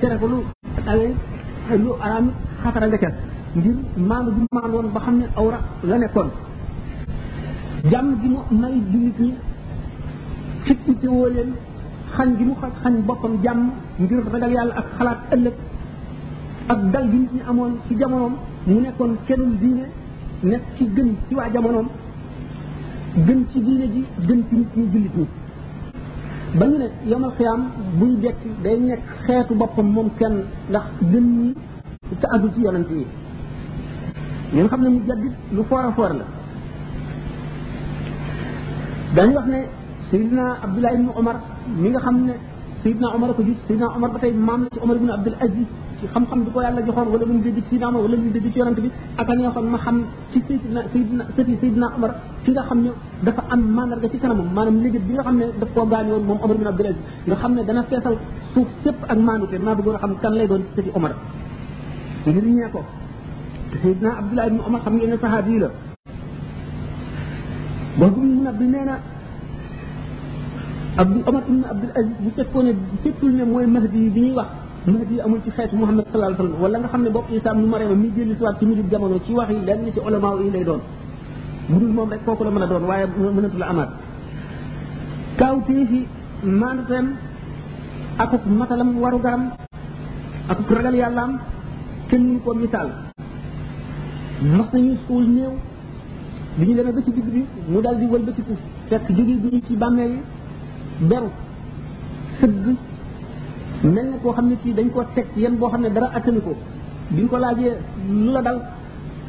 tere ko lu awee lu araam xatara nga ca ngir maandu bi maandu woon ba xam ne awra la nekkoon jàmm gi mu may jullit ñi fitti ci woo leen xañ gi mu xañ boppam jàmm ngir ragal yàlla ak xalaat ëllëg ak dal gi nit ñi amoon ci jamonoom mu nekkoon kenul diine nekk ci gën ci waa jamonoom gën ci diine ji gën ci nit ñu jullit ñi ba ñu ne yomal xiyaam buy dekk day nekk xeetu boppam moom kenn ndax gën ñi te aju ci yonent yi ñi nga xam ne mu jaddit lu foor a foor la dañu wax ne Seydina Abdullah ibn Omar mi nga xam ne Seydina Omar ko jur Seydina Omar ba tey maam la ci Omar ibn Abdul Aziz ci xam-xam bi ko yàlla joxoon wala lu mu dégg ci Seydina Omar wala lu mu dégg ci yonent bi ak a neexoon ma xam ci Seydina Seydina sëti Seydina Omar ki nga xam ne dafa am mandarga ci kanamam maanaam liggéey bi nga xam ne daf koo gaañ woon moom Omar bin Abdul Aziz nga xam ne dana feesal suuf sépp ak maanute maa bëggoon a xam kan lay doon ci sëti Omar ngir ñee ko Seydina Abdullah ibn Omar xam ngeen ne saxaabi yi la boobu mun ab bi nee na Abdul Omar ibn Abdul Aziz bu fekkoon ne setul ne mooy mahdi bi ñuy wax mahdi amul ci xeetu Muhammad sallallahu alayhi wa sallam wala nga xam ne bopp Isa nu Mariama mi jëli siwaat ci mujub jamono ci wax yi lenn ci ulama yi lay doon bu dul moom rek kooku la mën a doon waaye mënatu la amaat kaw téefi maanaam akuk matalam waru garam akuk ragal yàllaam kenn mënu ko misaal mas nañu suul néew bi ñu demee ba ci digg bi mu daal di wëlbatiku fekk jóge bi ci bàmmeel yi beru sëgg mel na koo xam ne kii dañ koo teg yan boo xam ne dara attanu ko bi ñu ko laajee lu la dal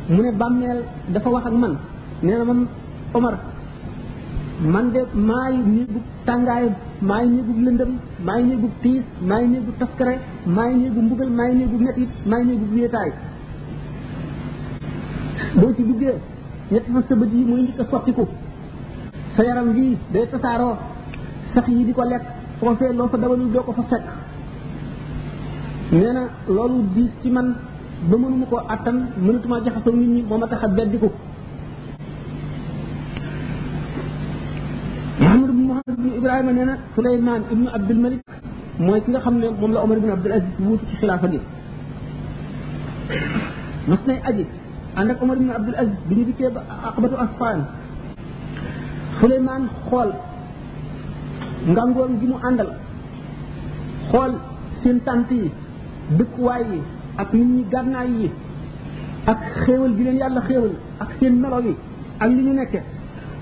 mu ne bàmmeel dafa wax ak man nee na man Omar man de maay néegu tàngaay maay néegu lëndëm maay néegu tiis maay néegu taskare maay néegu mbugal maay néegu metit maay néegu wéetaay boo ci duggee ñetti fa sa bët yi mooy njëkk a sottiku sa yaram gi day tasaaroo sax yi di ko lekk foofee loo fa dawalul doo ko fa fekk nee na loolu diis ci man ba mënuma koo attan mënatuma jaxasoo nit ñi moo ma tax a beddiku Muhammad ibn Muhammad ibn Ibrahima nee na Suleymaan ibnu Abdul Malik mooy ki nga xam ne moom la Omar ibn Abdul Aziz wuutu ci xilaafa gi mas nay aji ànd ak Omar ibn Abdul Aziz bi ñu dikkee ba aqabatu asfaan Suleymaan xool ngàngoon gi mu àndal xool seen tànt yi dëkkuwaay yi ak nit ñi gànnaay yi ak xéewal gi leen yàlla xéewal ak seen melo yi ak li ñu nekke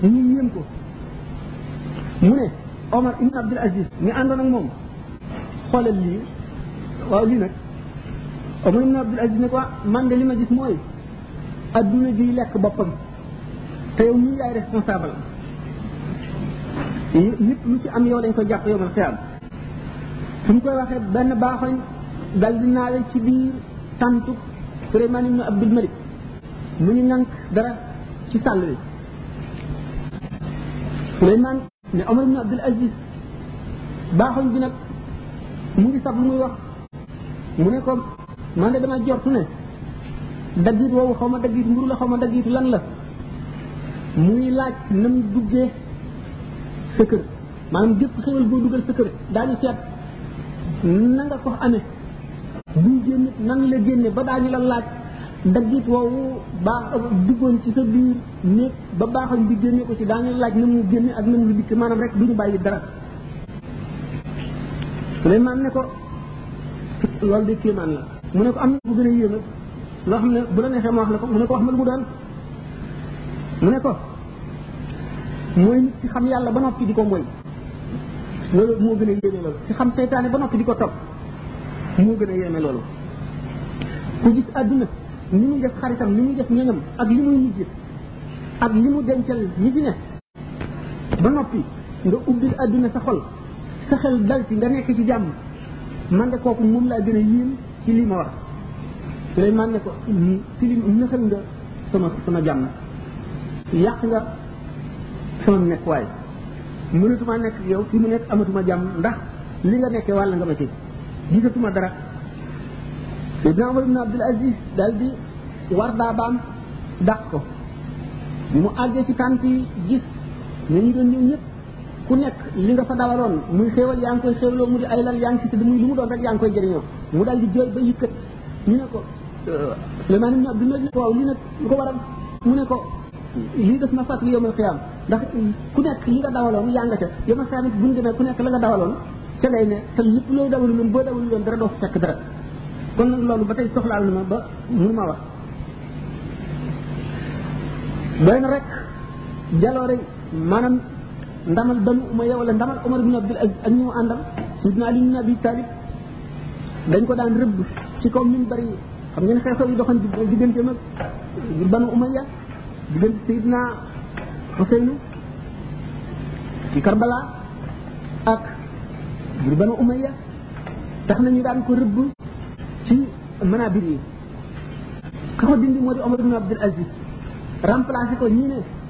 ñu yéem ko mu ne Omar ibn Abdul Aziz ñu àndoon ak moom xoolal lii waaw lii nag Omar ibn Abdul Aziz ne ko man de li ma gis mooy adduna ji lekk boppam te yow mii yaay responsable nit lu ci am yow lañ ko jàpp yow man xiyam fu mu koy waxee benn baaxoñ dal di naawe ci biir tàntu Souleymane ibn Abdul Malik mu ngi nank dara ci sàll bi Souleymane ne Omar ibn Abdul Aziz baaxoñ bi nag mu ngi sab lu muy wax mu ne ko man de dama jortu ne daggit woowu xaw ma daggit mburu la xaw ma daggit lan la muy laaj na mu duggee sa kër maanaam gépp xewal boo dugal sa kër daañu seet na nga ko amee buy génn nan la génne ba daañu la laaj daggit woowu baax duggoon ci sa biir ni ba baaxal bi génne ko ci daañu laaj na mu génne ak na mu lu dikk maanaam rek duñu bàyyi dara Suleymaan ne ko loolu de kéemaan la mu ne ko am na bu gën a yéeme loo xam ne bu la neexee ma wax la ko mu ne ko wax ma lu mu doon mu ne ko mooy nit ci xam yàlla ba noppi di ko moy loolu moo gën a yéeme loolu ci xam seytaane ba noppi di ko topp moo gën a yéeme loolu ku gis àdduna ni muy def xaritam ni muy def ñoñam ak li muy mujj ak li mu dencal ñi fi ne ba noppi nga ubbil àdduna sa xol sa xel dal ci nga nekk ci jàmm man de kooku moom laa gën a yéem ci lii ma wax Souleymane ne ko ci li nëxal nga sama sama jàmm yàq nga sama nekk waay mënatuma nekk yow fi mu nekk amatuma jàmm ndax li nga nekkee wàll nga ma ci gisatuma dara Seydina Omar ibn Abdul Aziz daal di war daabaam dàq ko bi mu àggee ci tànt yi gis ne ñu doon ñëw ñëpp ku nekk li nga fa dawaloon muy xéewal yaa ngi koy xéewloo mu di ay lal yaa ngi ci tëdd muy lu mu doon rek yaa ngi koy jëriñoo mu daal di jooy ba yëkkat ñu ne ko Suleymaan ibn Abdul Malik ne ko waaw lii nag lu ko waral mu ne ko lii def ma fàttali yomal xiyaam ndax ku nekk li nga dawaloon yaa nga ca yomal xiyaam it bu ñu demee ku nekk la nga dawaloon ca lay ne te lépp loolu dawalu loon boo dawalu loon dara doo fekk dara kon nag loolu ba tey soxlaal na ma ba mënu ma wax doy na rek jaloore maanaam ndamal banu umaya wala ndamal omar bin abdul ak ñi mu àndal sidna ali bin abi talib dañ ko daan rëbb ci kaw min bari yi xam ngeen xew-xew yi doxoon diggante mag banu umayya diggante sayidna Huseynu ci Karbala ak ngir banu umayya tax na ñu daan ko rëbb ci manabir yi ka ko dindi moo di Omar ibn Abdul Aziz remplacé ko ñii ne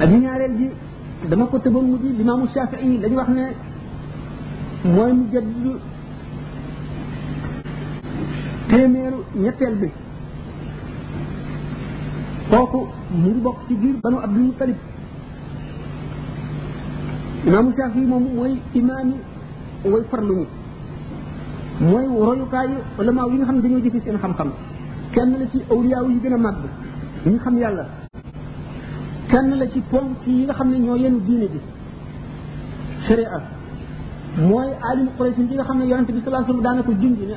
aji ñaareel ji dama ko tëboon mu di limaamu Shafii dañu wax ne mooy mu jëdd téeméeru ñetteel bi kooku mu ngi bokk ci biir banu Abdul Mutalib imaamu Shaafi moom mooy imaami way farlu ñi mooy royukaayu ulamaaw yi nga xam ne dañoo jëfe seen xam-xam kenn la ci awliyaaw yi gën a màgg ñu xam yàlla kenn la ci ponk yi nga xam ne ñoo yenu diine bi sharia mooy alim Quraysh yi nga xam ne yonente bi sallallahu alayhi wasallam daana ko junj ne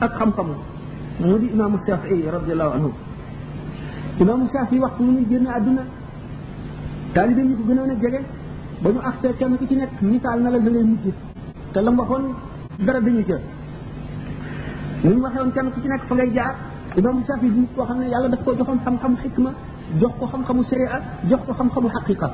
ak xam-xam mu di imaamu Shafii radiallahu anhu imaamu Shafii waxtu mu ñuy génn àdduna taalibe ñi ko gënoon a jege ba ñu agsee kenn ku ci nekk misaal na la da ngay mujj te la mu waxoon dara dañu ca ni mu waxee woon kenn ku ci nekk fa ngay jaar imaamu Shafii bi koo xam ne yàlla daf ko joxoon xam-xamu xikma jox ko xam-xamu sharia jox ko xam-xamu xaqiqa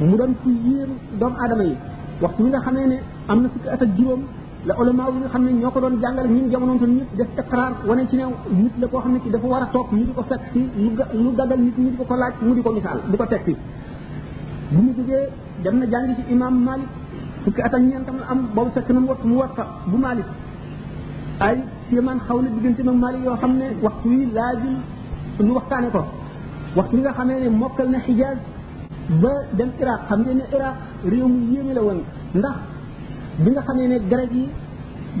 mu doon ku yéem doomu aadama yi waxtu mi nga xamee ne am na fukki at ak juróom la ulama yi nga xam ne ñoo ko doon jàngale ñun jamono toon ñëpp def iqraar wane ci ne nit la koo xam ne ci dafa war a toog ñu di ko fekk si lu dagal nit ñu di ko ko laaj mu di ko misaal di ko teg si bu mu jógee dem na jàngi ci imam malik fukki at ak ñeentam la am boobu fekk na mu wat mu wat fa bu malik ay siman xaw na diggante mag malik yoo xam ne waxtu yi laajul ñu waxtaane ko waxtu yi nga xamee ne mokkal na xijaaz ba dem iraq xam ngeen ne iraq réew mu yéeme la woon ndax bi nga xamee ne grec yi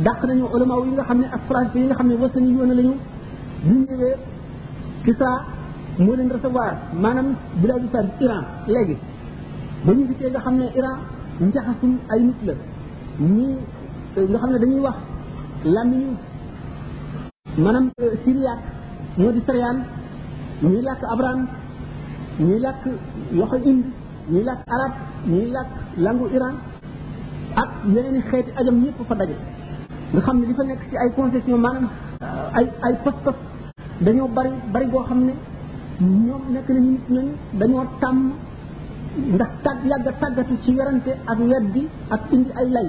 dàq nañu ulama yi nga xam ne ak français yi nga xam ne wasani yoon lañu ñu ñëwee Kisra moo leen recevoir maanaam biladu Fars Iran léegi ba ñu dikkee nga xam ne Iran njaxasum ay nit la ñii nga xam ne dañuy wax làmmiñu maanaam euh, siriyaak moo di sariyaan ñuy làkk abraan ñuy làkk loxo indi ñuy làkk arab ñuy làkk langu Iran ak yeneen i xeeti ajam ñëpp fa daje nga xam ne li fa nekk ci ay concession maanaam ay ay pas-pas dañoo bari bari goo xam ne ñoom nekk nañu nit ñooñu dañoo tàmm ndax tàgg yàgg tàggatu ci werante ak weddi ak indi ay lay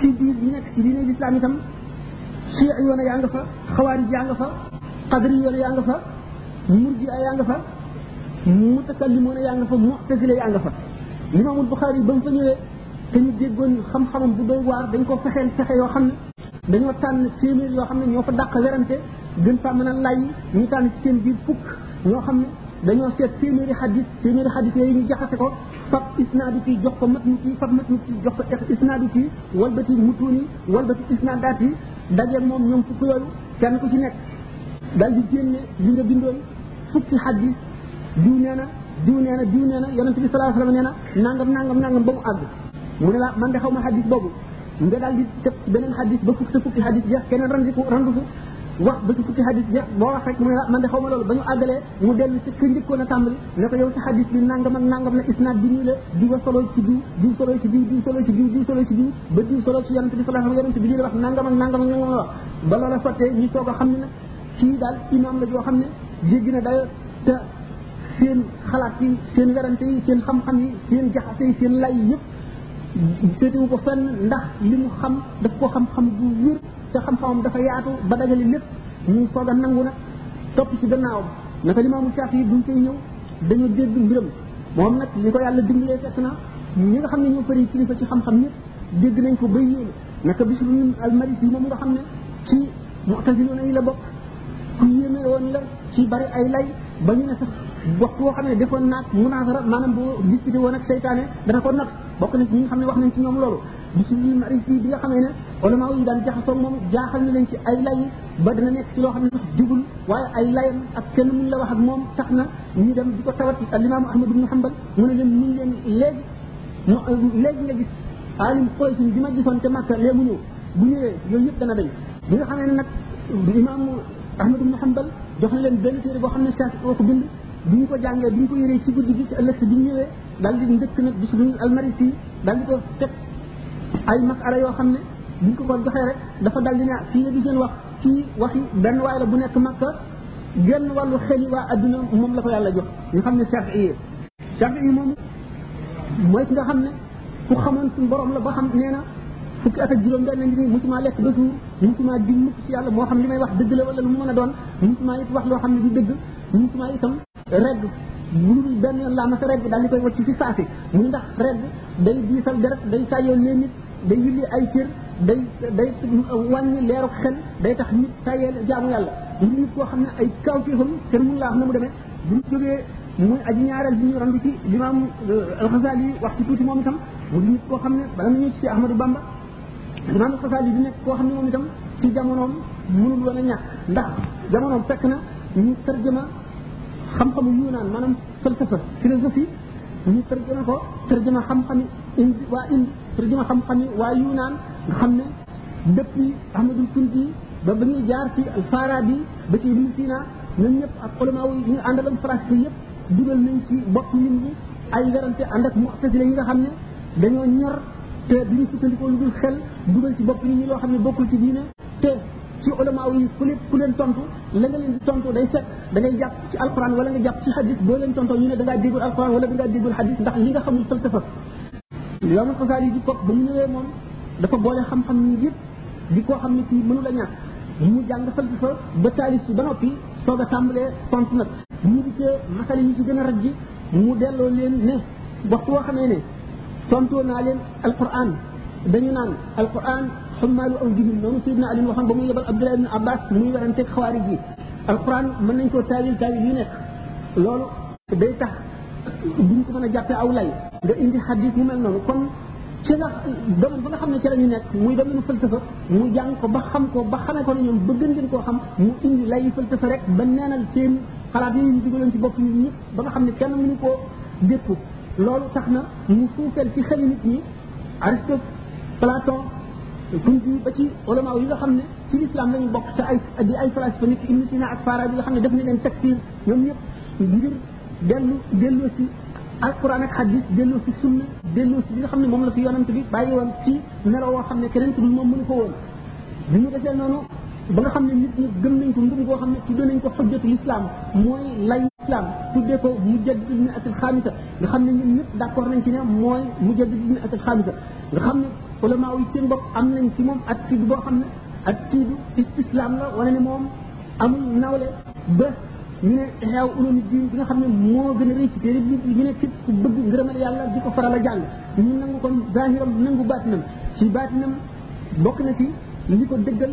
ci biir ñi nekk ci diine lislaam itam si yoon yaa nga fa xawaarij yaa nga fa xadri yoon yaa nga fa murji yaa nga fa mutakallimoon yaa nga fa mu'tazila yaa nga fa limaamul Buxaari ba mu fa ñëwee te ñu déggoon xam-xamam bu doy waar dañ ko fexeel fexe yoo xam ne dañoo tànn téeméer yoo xam ne ñoo fa dàq werante gën faa mën a lay ñu tànn ci seen biir fukk ñoo xam ne dañoo seet téeméeri xadis téeméeri xadis yooyu ñu jaxase ko fab isnaadu ci jox ko matnu ci fab matnu ci jox ko ex isnaadu ci walbati mutuun yi walbati isnaadaat yi daje moom ñoom fukk yooyu kenn ku ci nekk dal di génne li nga bindoon fukki xadis diw nee na diw nee na diw nee na yonente bi salaa sallam nee na nangam nangam nangam ba mu àgg mu ne la man de xaw ma xadis boobu nga daal di tëb beneen xadis ba fukk sa fukki xadis jeex keneen randiku randufu wax ba ci fukki xadis jeex boo wax rek mu ne la man de xaw ma loolu ba ñu àggalee mu dellu ci ka njëkkoon a tàmbali ne ko yow sa xadis bi nangam ak nangam la isnaad bi nii la di wa solo ci diw diw solo ci diw diw solo ci diw diw solo ci diw ba diw solo ci yonent bi sallallahu alayhi wa sallam yonent bi lii la wax nangam ak nangam ak nangam la wax ba loola sottee ñu soog a xam ne nag kii daal imaam la joo xam ne jéggi na dayo te seen xalaat yi seen werante yi seen xam-xam yi seen jaxase yi seen lay yëpp féetewu ko fenn ndax li mu xam daf ko xam-xam bu wér te xam-xamam dafa yaatu ba dajale lépp ñu soog a nangu nag topp ci gannaawam naka limaamu Shaafi yi buñ koy ñëw dañu dégg mbiram moom nag li ko yàlla dimbalee fekk na ñi nga xam ne ñoo fari kilifa ci xam-xam ñëpp dégg nañ ko bay yéene naka bis lu almaris yi moom nga xam ne ci mu'taziloona yi la bokk ku yéeme woon la ci bari ay lay ba ñu ne sax waxtu woo xam ne defoon naag munaasara maanaam boo discuté woon ak seytaane dana ko not bokk na ci ñi nga xam ne wax nañ ci ñoom loolu bisu ñuy mari fii bi nga xamee ne ulama yi daan jaxasoo moom jaaxal na leen ci ay lay ba dana nekk ci loo xam ne sax jubul waaye ay layam ak kenn mun la wax ak moom tax na ñu dem di ko tawat alimaamu ahmad ibnu hambal mu ne leen ñu leen léegi mu léegi nga gis alim Quraysh bi ma gisoon te Makka lee mu ñëw bu ñëwee yooyu yëpp dana dañ bi nga xamee ne nag imaamu ahmad ibnu hambal jox na leen benn téere boo xam ne Shaafi ko bind bi ñu ko jàngee bi ñu ko yëree ci guddi gi ci ëllëg si bi ñu ñëwee daal di ndëkk nag bis bu almarisi daal di ko teg ay masala yoo xam ne buñ ko ko joxee rek dafa daal di ne fii nga giseen wax fii waxi benn waay la bu nekk Makka genn wàllu xel yi waa adduna moom la ko yàlla jox ñu xam ne Shafi'i yi Shafi'i moom mooy ki nga xam ne ku xamoon suñu borom la ba xam nee na fukki at ak juróom benn ngi nii musuma lekk ba suur musuma diñ mukk ci yàlla moo xam li may wax dëgg la wala lu mu mën a doon musuma it wax loo xam ne du dëgg musuma itam regg lu benn yoon laa mas a regg daal di koy wacc ci saasi mu ndax regg day diisal deret day sàyyoo lee nit day yulli ay cër day day wàññi leeru xel day tax nit tayeel jaamu yàlla nit koo xam ne ay kaw ci xam kenn mun laa xam ne mu demee bu ñu jógee muy aji ñaareel bi ñu randu ci limaam euh, alxasaali yi wax ci tuuti moom itam mu di nit koo xam ne bala ñu ci ahmadou bamba limaam alxasaali di nekk koo xam ne moom itam ci jamonoom mënul woon a ñàkk ndax jamonoom fekk na ñu tarjama xam-xamu yunaan maanaam falsafa philosophie ñu tërjëma ko tërjëma xam-xami indi waa indi tërjëma xam-xami waa yunaan nga xam ne depuis ahmadul kunti ba ba ñuy jaar ci alfarabi ba ci ibnu sina ñoom ñëpp ak ulama yi ñu àndaloon français yëpp dugal nañ ci bopp nit ñi ay werante ànd ak mu'tazila yi nga xam ne dañoo ñor te duñu sukkandikoo lu dul xel dugal ci bopp nit ñi loo xam ne bokkul ci diine te ci ulama yi ku leen ku leen tontu la nga leen di tontu day fekk da ngay jàpp ci alquran wala nga jàpp ci hadith boo leen tontoo ñu ne da ngaa déggul alquran wala da ngaa déggul hadith ndax li nga xamul falsafa yoomul xasaar yi di ko ba mu ñëwee moom dafa boole xam-xam yi yëpp di koo xam ne kii mënu la ñàkk mu jàng falsafa ba taalif ci ba noppi soog a tàmbalee tontu nag ñu di cee masale yi ci gën a raj ji mu delloo leen ne waxtu woo xamee ne tontoo naa leen alquran dañu naan alquran xamaalu aw jibin noonu Seydina Ali waxoon ba muy yebal Abdullah ibn Abbas muy werante xawaari ji alquran mën nañ koo taawil taawil yu nekk loolu day tax duñ ko mën a jàppee aw lay nga indi xadis yu mel noonu kon ci nga domaine ba nga xam ne ci la ñu nekk muy domaine falsafa mu jàng ko ba xam ko ba xamee ko ne ñoom bëgg ngeen koo xam mu indi lay falsafa rek ba neenal seen xalaat yooyu ñu dugaloon ci bopp nit ñi ba nga xam ne kenn mënu koo dékku loolu tax na mu suufeel ci xel nit ñi Aristote Platon Kunti ba ci ulama yi nga xam ne ci lislaam lañu bokk te ay di ay falasifa nit Ibn Sina ak Farabi nga xam ne def na leen takfir ñoom ñëpp ngir dellu delloo si alquran ak hadis delloo si sunna delloo si li nga xam ne moom la fi yonante bi bàyyi woon ci melo woo xam ne keneen ku dul moom mënu ko woon bi mu defee noonu ba nga xam ne nit ñi gëm nañ ko ngëm goo xam ne tuddee nañ ko xujjatul islam mooy lay islam tuddee ko mujjadidul miatil xaamisa nga xam ne ñun ñëpp d'accord nañ ci ne mooy mujaddid ibn atal xamisa nga xam ne ulama yi seen bopp am nañ ci moom at tiidu boo xam ne at tiidu istislam la wala ne moom amul nawle ba ñu ne xeew ulumi diin bi nga xam ne moo gën a rëy ci téere bi ñu ne képp ku bëgg ngërëmal yàlla di ko faral a jàng ñu nangu kon zahiram nangu baatinam ci baatinam bokk na ci li ko dëggal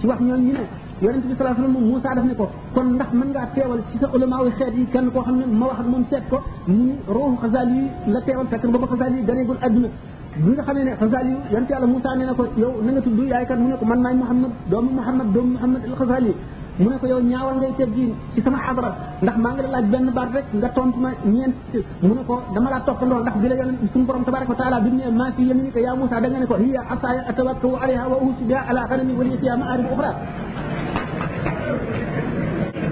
ci wax ñoom ñu ne yonent bi sallallahu alayhi wasallam Moussa daf ne ko kon ndax mën ngaa teewal ci sa ulama wu xeet yi kenn koo xam ne ma wax ak moom seet ko mu ni ruuxu xasaal yi la teewal fekk booba xasaal yi ganeegul adduna bi nga xamee ne xasaal yi yonent yàlla Moussa nee na ko yow na nga tudd yaay kat mu ne ko man maay Muhammad doomu Muhammad doomu Muhammad al xasaal yi mu ne ko yow ñaawal ngay teggiin ci sama xadara ndax maa ngi la laaj benn baat rek nga tontu ma ñeent mu ne ko dama laa toppandoo ndax bi la yonent suñu borom tabaraka wa taala bi mu ne maa fi yaminika yaa Moussa da nga ne ko hiya asaaya atawakkau alayha wa usi biha ala xanami wa liya fiha maarib uxra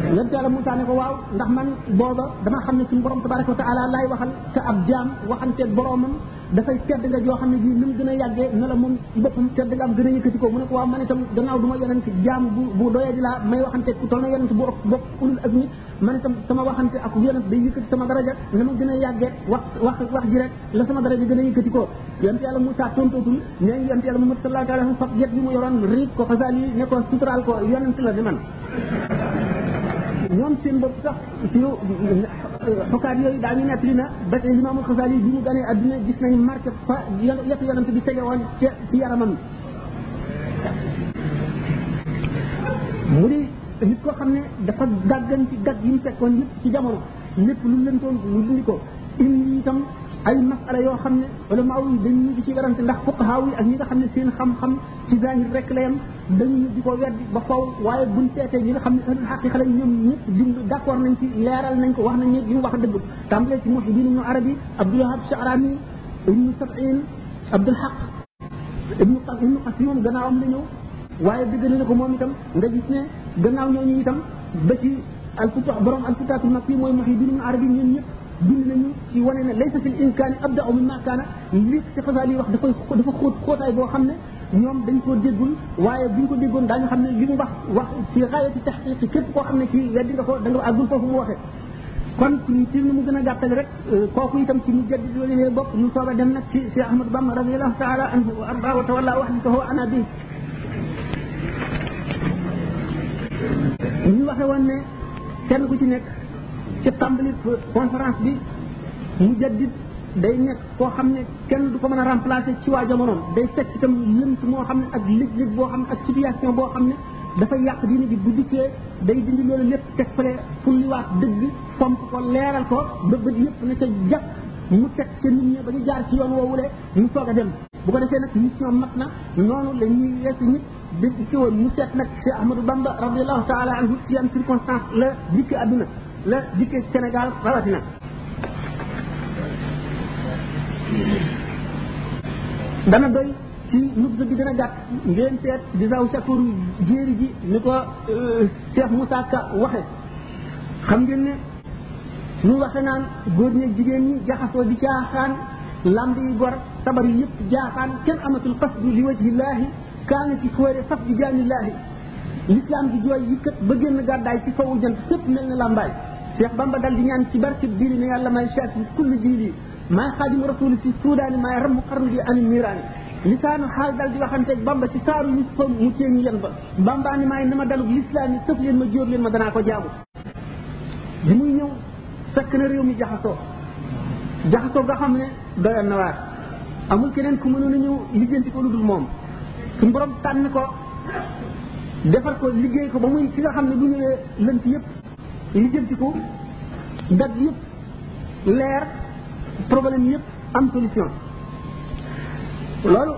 yonent yàlla Moussa ne ko waaw ndax man booba dama xam ne suñu borom tabaraka wa taala laay waxal te ab jaam waxanteeg boromam dafay tedd nga joo xam ne bii ni mu gën a yàggee na la moom ci boppam tedd nga am gën a yëkkati ko mu ne ko waaw man itam gannaaw du ma yonent jaam bu bu doyee di laa may waxanteeg ku toll na yonent bu bopp ulul ak nit man itam sama waxante ak yonent day yëkkati sama daraja na ma gën a yàgge wax wax wax ji rek la sama daraja gën a yëkkati ko yonent yàlla Moussa tontootul nee ngi yonent yàlla Muhammad sallallahu alayhi wa sallam fab yet bi mu yoroon riig ko xasaal yi ne ko suturaal ko yonent la di man ñoom seen bopp sax ci xukaat yooyu daañu nekk li na ba tey limaamul xasaal yi bi mu ganee adduna gis nañ marqué fa yet yonent bi tege woon ca ci yaramam mu di nit koo xam ne dafa gàggan ci gàgg yi mu fekkoon yëpp ci jamono lépp lu leen toon mu dindi ko indi itam ay masala yoo xam ne ulama yi dañu di ci werante ndax fuqahaa yi ak ñi nga xam ne seen xam-xam ci zahir rek la yam dañu di ko weddi ba faw waaye buñ seetee ñi nga xam ne ahlul haqiqa lañ ñoom ñëpp bind d'accord nañ ci leeral nañ ko wax nañ li mu wax dëgg tàmbalee ci muhyiddin ibnu arabi abdul wahab sha'rani ibnu sab'in abdul haq ibnu qas ibnu qas moom gannaawam la ñëw waaye dëggal na ko moom itam nga gis ne gannaaw ñooñu itam ba ci alfuta borom alfutaatu nag fii mooy maxi binum arabi ñun ñëpp bind nañu ci wane ne laysa fil imkaani abda min ma kaana li ci xasaal yi wax dafa dafa xóot xóotaay boo xam ne ñoom dañ koo déggul waaye buñ ko déggoon daañu xam ne li mu wax wax ci xaaya ci taxqiq képp koo xam ne kii weddi nga ko da nga àggul foofu mu waxee kon ci ci mu gën a gàttal rek kooku itam ci ñu jaddi loolu leen bopp ñu soog a dem nag ci Cheikh Ahmadou Bamba radiyallahu taala anhu wa arda wa tawalla wax ni ko ana bi ñu waxe woon ne kenn ku ci nekk ci tàmbali conférence bi mu jaddit day nekk koo xam ne kenn du ko mën a remplacer ci waa jamonoom day fekk itam lënt moo xam ne ak lëj-lëj boo xam ne ak situation boo xam ne dafay yàq diine bi bu dikkee day dindi loolu lépp teg fale fulliwaat dëgg pomp ko leeral ko ba bët yëpp na ca jàpp mu teg ca nit ñi ba ñu jaar ci yoon woowule ñu soog a dem bu ko defee nag mission mat na noonu la ñuy weesu ñëpp di ci woon mu seet nag Cheikh Ahmadou Bamba radiallahu taala anhu ci yan circonstance la dikk àdduna la dikkee Sénégal rawatina dana doy ci nubsa bi gën a gàtt ngeen seet di saw sakoru jéeri ji ni ko Cheikh Moussa Ka waxe xam ngeen ne ñu waxe naan góor ñeeg jigéen ñi jaxasoo di caaxaan lamb yi gor sabar yi yëpp jaaxaan kenn amatul qasdu li wajhillaahi kaana ci fóore fas bi jaanillaahi l'islam di jooy yi kat ba génn gàddaay ci fawu jant fépp mel na lambaay Cheikh Bamba dal di ñaan ci barkeb diini ne yàlla may chaat kullu jiili maa xaadimu rasuli fi suudaani maa ramm xarnu bi ani niiraani lisaanu xaal dal di waxanteeg bamba ci saaru ñu fa mu teeni yan ba bamba ni maay na ma dalub lislaam yi sëf leen ma jóor leen ma danaa ko jaamu bi muy ñëw fekk na réew mi jaxasoo jaxasoo nga xam ne doyoon na waar amul keneen ku mënoon a ñëw lijjanti ko lu dul moom suñu borom tànn ko defar ko liggéey ko ba muy ki nga xam ne du ñëwee lënt yëpp li jëm ci ko dat yëpp leer problème yëpp am solution loolu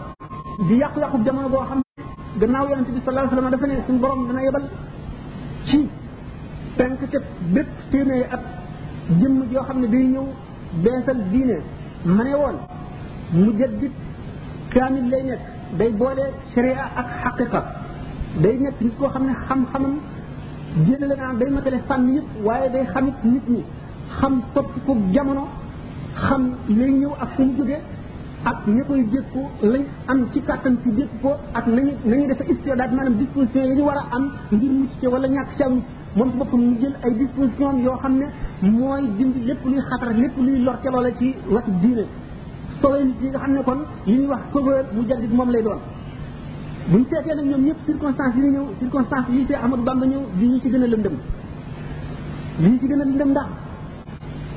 di yàqu-yàqu jamono boo xam ne gannaaw yonente bi sallallahu alayhi wasallam dafa ne suñu borom dana yebal ci penk te bépp téeméeri at jëmm joo xam ne day ñëw beesal diine ma ne woon mujaddid kaamil lay nekk day boole sharia ak xaqiqa day nekk nit koo xam ne xam-xamam jëlale naa day matale fànn yëpp waaye day xamit nit ñi xam topp ko jamono xam lay ñëw ak fu mu jóge ak ña koy dékku lañ am ci kàttan ci dékku ko ak nañu nañu defa istidaad maanaam disposition yi ñu war a am ngir mucc ci wala ñàkk ci am moom ci boppam mu jël ay disposition yoo xam ne mooy dindi lépp luy xatar lépp luy lor ca loola ci wàccu diine sowee nit yi nga xam ne kon li ñuy wax sauveur mu jaddit moom lay doon buñ seetee nag ñoom ñëpp circonstances yi ñu ñëw circonstances yi ci Amadou Bamba ñëw li ñu ci gën a lëndëm li ñu ci gën a lëndëm ndax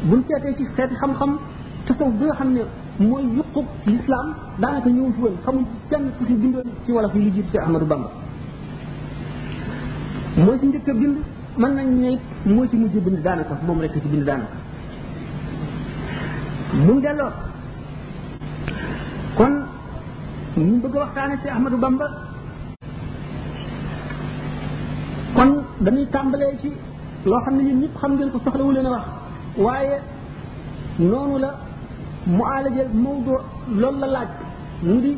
buñ seetee ci xeeti xam-xam tasaw bi nga xam ne mooy yuqub l'islam daanaka ñëw fi woon xamuñ kenn ku ci bindoon ci wolof yi lu jiitu ci Amadou Bamba moo ci njëkk a bind mën nañ ne it moo ci mujj bind daanaka moom rek ci bind daanaka bu mu delloo kon ñu bëgg a waxtaane ci Ahmadou Bamba kon dañuy tàmbalee ci loo xam ne ñun ñëpp xam ngeen ko soxlawu leen a wax waaye noonu la mu aalaje mawdo loolu la laaj mu di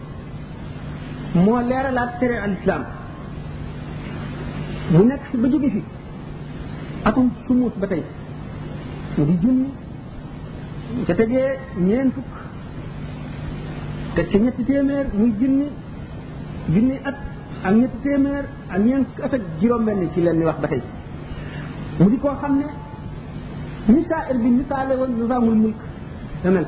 moo leeralaat tere al islam mu nekk si ba jóge fi atum sumuus ba tey mu di junni ca tegee ñeen fukk te ca ñetti téeméer muy junni junni at ak ñetti téeméer ak ñeen fukk at ak juróom-benn ci leen ni wax ba tey mu di koo xam ne misaal bi misaale woon nizaamul mulk da mel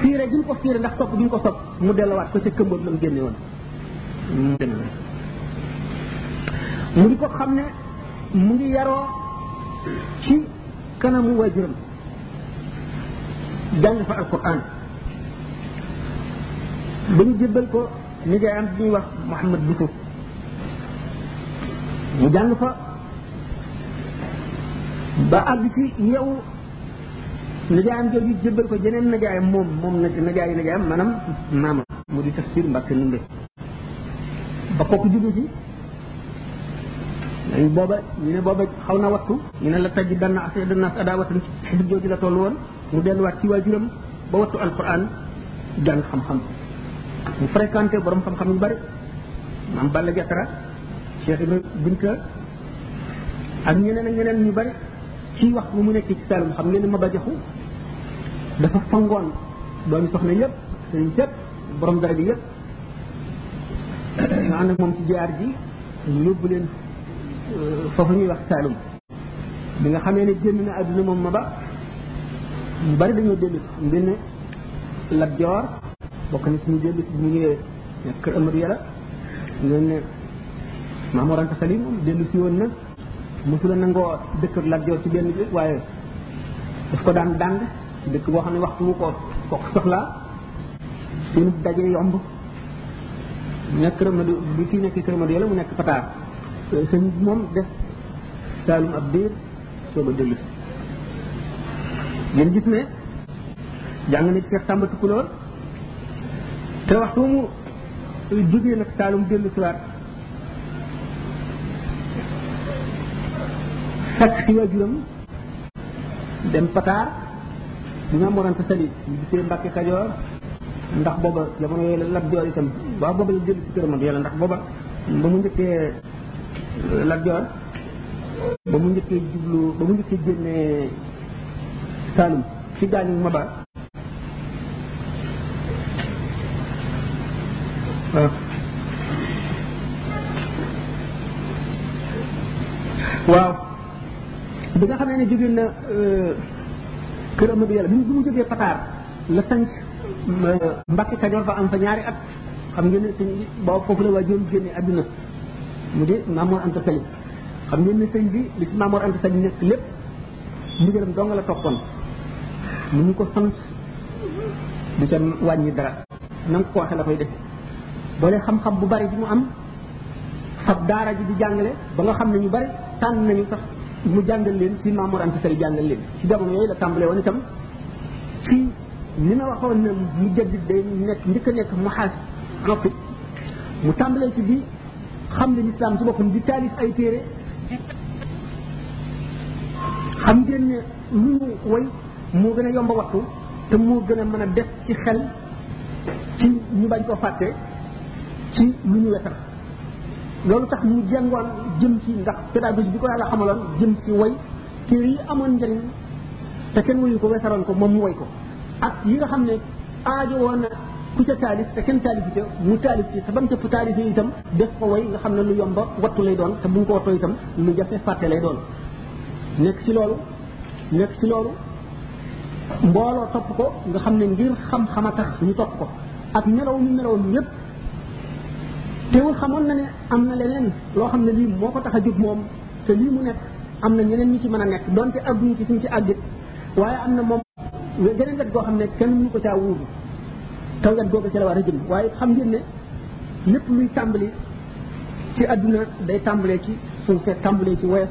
siire gi mu ko siire ndax sopp gi mu ko sopp mu delluwaat ko ca këmbam la mu génne woon mu génne mu di ko xam ne mu ngi yaroo ci kanamu waajuram jàng fa alquran ba ñu jébbal ko nijaayam bi ñuy wax Mouhamad Bousso mu jàng fa ba àgg ci yeewu najaayam jooju jébbal ko jeneen najaayam moom moom nag najaayu najaayam maanaam maamam mu di tafsir Mbàkke Ndumbe ba kooku juddu si dañ booba ñu ne booba xaw na wattu ñu ne la taj danna asee danna as adaawatan xisib jooju la toll woon mu delluwaat ci waajuram ba wattu alquran jàng xam-xam mu fréquenté borom xam-xam yu bari maam Balla Jatara Cheikh Ibrahima Binta ak ñeneen ak ñeneen ñu bari ci wax bu mu nekk ci Saalum xam ngeen ne Maba Jaxu dafa fangoon doomi soxna yëpp sëriñ yëpp borom dara bi yëpp ñu ànd ak moom ci jaar ji yóbbu leen euh, foofu ñuy wax Saalum bi nga xamee ne génn na àdduna moom Maba ñu bari dañoo dellu ngeen ne Lat Joor bokk na ci ñu dellu si bu ñu ñëwee kër Amadou Yàlla ñoo ne Maam Mor Anta Sali moom dellu si woon na mosula nangoo dëkk ak Lat Joor ci benn bi waaye daf ko daan dàng ci dëkk boo xam ne waxtu wu ko ko soxlaa seen daje yomb nekk kër Amadou bi kii nekk kër Amadou Yàlla mu nekk Pataar sëñ moom def Saalum ab diir soog a dellu si ngeen gis ne jàng na ci Cheikh Samba Tukulóor te waxtu mu jógee nag Saalum dellu siwaat fekk ci waajuram dem Pataar bi nga morante sali ñu gisee Mbàkke Kajoor ndax booba jamono yooyu la Lat Joor itam waaw booba la dellu si këram ak yàlla ndax booba ba mu njëkkee Lat Joor ba mu njëkkee jublu ba mu njëkkee génnee Saalum ci gaañu Maba waaw bi nga xamee ne jóge na euh, kër Amadou Yàlla bi mu bi mu jógee Pataar la sanc euh, Mbàkke Kajoor fa am fa ñaari at xam ngeen ne sëñ bi boobu foofu la waa joon génne àdduna mu de Mamoor Anta Sali xam ngeen ne sëñ bi li ci Mamoor Anta Sali nekk lépp ndigalam dong la toppoon lu ñu ko sant du ca wàññi dara na nga ko waxe la koy def boole xam-xam bu bari bi mu am fab daara ji di jàngale ba nga xam ne ñu bari tànn nañu sax mu jàngal leen ci Mamour Anta Sali jàngal leen ci jamono yooyu la tàmbale woon itam ci ni ma waxoon ne mu jëdd day nekk njëkk a nekk mu xaas noppi mu tàmbalee ci bi xam ne lislaam ci boppam di taalif ay téere xam ngeen ne lu ñu woy moo gën a yomb a wattu te moo gën a mën a def ci xel ci ñu bañ koo fàtte ci lu ñu wetar loolu tax ñu jengoon jëm ci ndax pédagogie bi ko yàlla xamaloon jëm ci woy téere yi amoon njëriñ te kenn wuyu ko wesaroon ko moom mu woy ko ak yi nga xam ne aajo woon na ku ca taalif te kenn taalif ca mu taalif ci te ba mu ca taalif yi itam def ko woy nga xam ne lu yomba wattu lay doon te bu ñu ko wattoo itam lu jafe fàtte lay doon nekk ci loolu nekk ci loolu mbooloo topp ko nga xam ne ngir xam-xam a tax ñu topp ko ak nelaw ñu nelaw ñëpp teewul xamoon na ne am na leneen loo xam ne lii moo ko tax a jóg moom te lii mu nekk am na ñeneen ñi ci mën a nekk donte àgguñu ci suñ ci àggit waaye am na moom geneen wet goo xam ne kenn mënu ko caa wuubu taw wet googu ci la war a jëm waaye xam ngeen ne lépp luy tàmbali ci àdduna day tàmbalee ci suufee tàmbalee ci woyof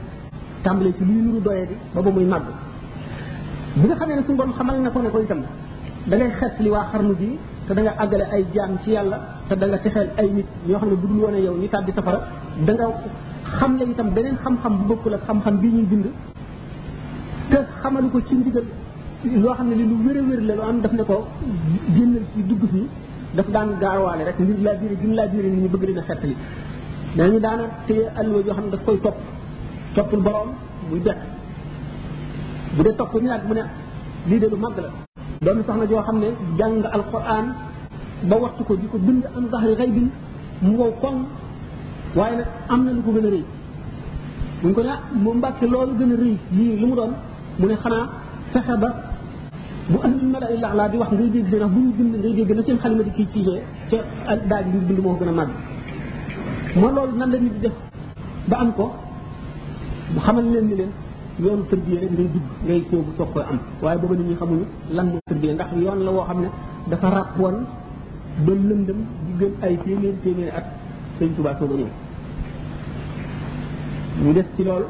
tàmbalee ci luy nuru doye di ba ba muy màgg bi nga xamee ne suñu borom xamal na ko ne ko itam da ngay xes li waa xarnu bi te da nga àggale ay jaam ci yàlla te da nga texeel ay nit ñoo xam ne bu dul woon yow ñu tàbbi safara da nga xam la itam beneen xam-xam bu bokkul ak xam-xam bi ñuy bind te xamalu ko ci ndigal loo xam ne li lu wér a wér la loo am daf ne ko génnal ci dugg fi daf daan gaawaale rek ngir laa biire gën laa biire nit ñi bëgg leen a xettali dañu daana téye alluwa yoo xam ne daf koy topp toppul borom muy bett bu dee topp ñu nag mu ne lii de lu màgg la doomi soxna joo xam ne jàng alquran ba wattu ko di ko bind am zahri xay bin mu wow koŋ waaye nag am na lu ko gën a rëy buñ ko ne moom mbàkke loolu gën a rëy lii li mu doon mu ne xanaa fexe ba bu andil mala illa laa di wax ngay dégg seen wax bu ñu bind ngay dégg na seen xalima di kii ciijee ca daaj bi bind moo gën a màgg moo loolu nan la nit di def ba am ko bu xamal leen ni leen yoonu tërbiya rek ngay dugg ngay soobu soog koy am waaye booba nit ñi xamuñu lan mooy tërbiya ndax yoon la woo xam ne dafa ràpp woon ba lëndëm di gën ay téeméeri téeméeri at sëñ Tuubaa soog a ñëw ñu des ci loolu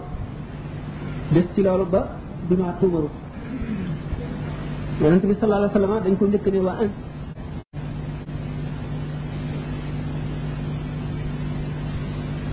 des ci loolu ba bimaa tuumaru yonent bi sallallahu alayhi wa sallam dañ ko njëkk ne waa an